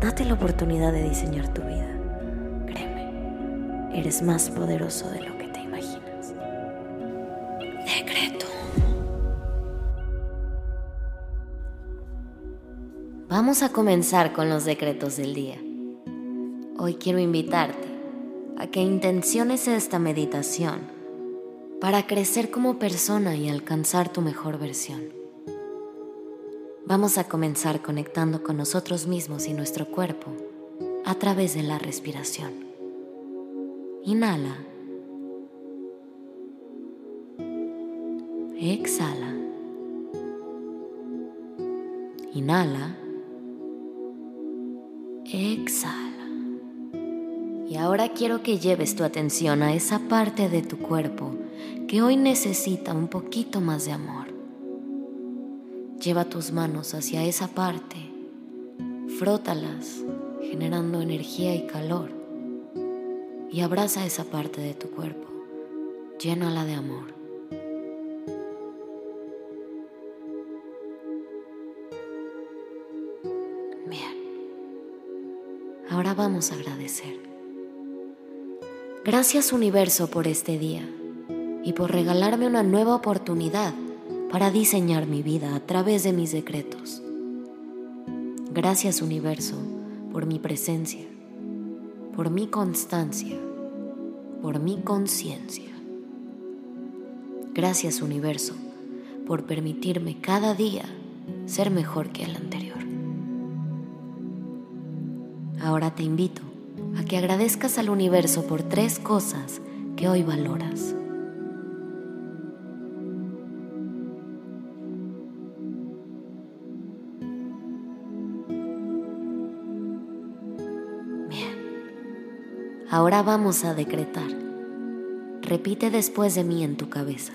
Date la oportunidad de diseñar tu vida. Créeme, eres más poderoso de lo que te imaginas. Decreto. Vamos a comenzar con los decretos del día. Hoy quiero invitarte a que intenciones esta meditación para crecer como persona y alcanzar tu mejor versión. Vamos a comenzar conectando con nosotros mismos y nuestro cuerpo a través de la respiración. Inhala. Exhala. Inhala. Exhala. Y ahora quiero que lleves tu atención a esa parte de tu cuerpo que hoy necesita un poquito más de amor. Lleva tus manos hacia esa parte, frótalas, generando energía y calor, y abraza esa parte de tu cuerpo, llénala de amor. Bien, ahora vamos a agradecer. Gracias universo por este día y por regalarme una nueva oportunidad para diseñar mi vida a través de mis decretos. Gracias universo por mi presencia, por mi constancia, por mi conciencia. Gracias universo por permitirme cada día ser mejor que el anterior. Ahora te invito a que agradezcas al universo por tres cosas que hoy valoras. Ahora vamos a decretar. Repite después de mí en tu cabeza.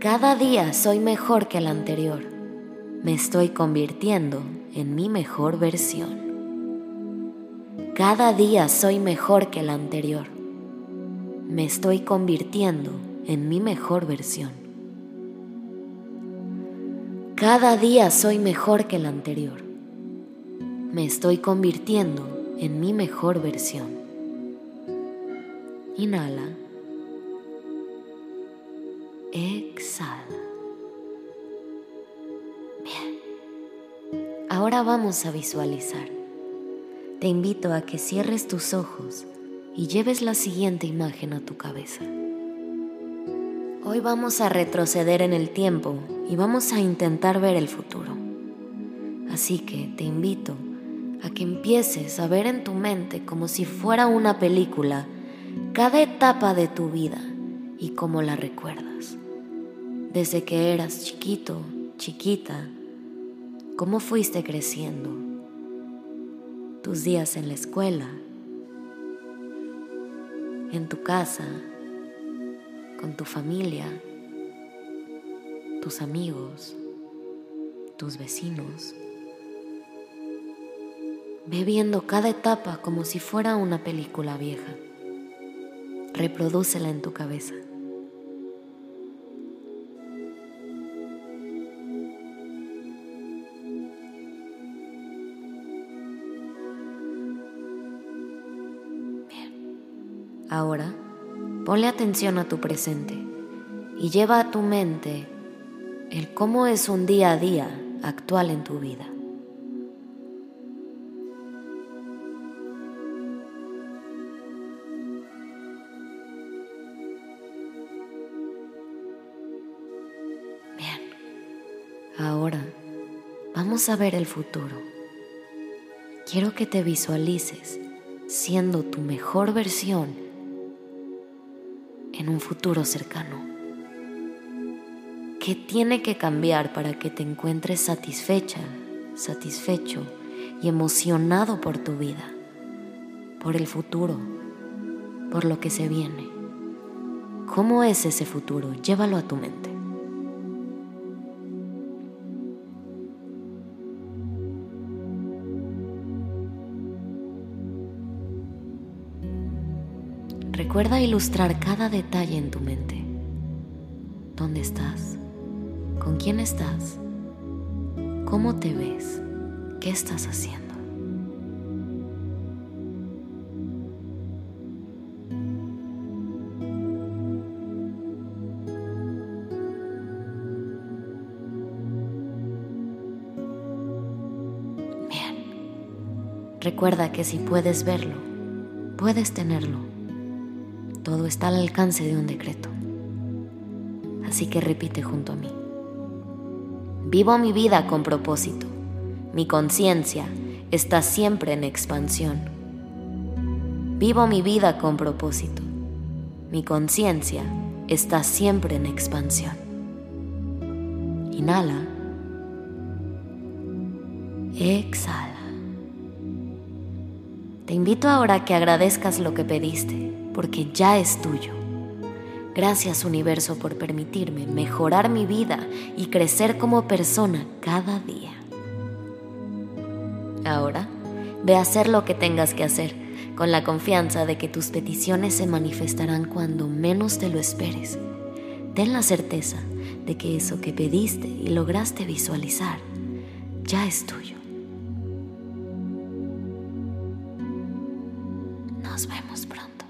Cada día soy mejor que el anterior. Me estoy convirtiendo en mi mejor versión. Cada día soy mejor que el anterior. Me estoy convirtiendo en mi mejor versión. Cada día soy mejor que el anterior. Me estoy convirtiendo en mi mejor versión. Inhala. Exhala. Bien. Ahora vamos a visualizar. Te invito a que cierres tus ojos y lleves la siguiente imagen a tu cabeza. Hoy vamos a retroceder en el tiempo y vamos a intentar ver el futuro. Así que te invito a que empieces a ver en tu mente como si fuera una película cada etapa de tu vida y cómo la recuerdas. Desde que eras chiquito, chiquita, cómo fuiste creciendo, tus días en la escuela, en tu casa, con tu familia, tus amigos, tus vecinos. Ve viendo cada etapa como si fuera una película vieja reprodúcela en tu cabeza. Bien. Ahora, ponle atención a tu presente y lleva a tu mente el cómo es un día a día actual en tu vida. Vamos a ver el futuro. Quiero que te visualices siendo tu mejor versión en un futuro cercano. ¿Qué tiene que cambiar para que te encuentres satisfecha, satisfecho y emocionado por tu vida, por el futuro, por lo que se viene. ¿Cómo es ese futuro? Llévalo a tu mente. Recuerda ilustrar cada detalle en tu mente. ¿Dónde estás? ¿Con quién estás? ¿Cómo te ves? ¿Qué estás haciendo? Bien. Recuerda que si puedes verlo, puedes tenerlo todo está al alcance de un decreto. Así que repite junto a mí. Vivo mi vida con propósito. Mi conciencia está siempre en expansión. Vivo mi vida con propósito. Mi conciencia está siempre en expansión. Inhala. Exhala. Te invito ahora a que agradezcas lo que pediste porque ya es tuyo. Gracias universo por permitirme mejorar mi vida y crecer como persona cada día. Ahora, ve a hacer lo que tengas que hacer, con la confianza de que tus peticiones se manifestarán cuando menos te lo esperes. Ten la certeza de que eso que pediste y lograste visualizar ya es tuyo. Nos vemos pronto.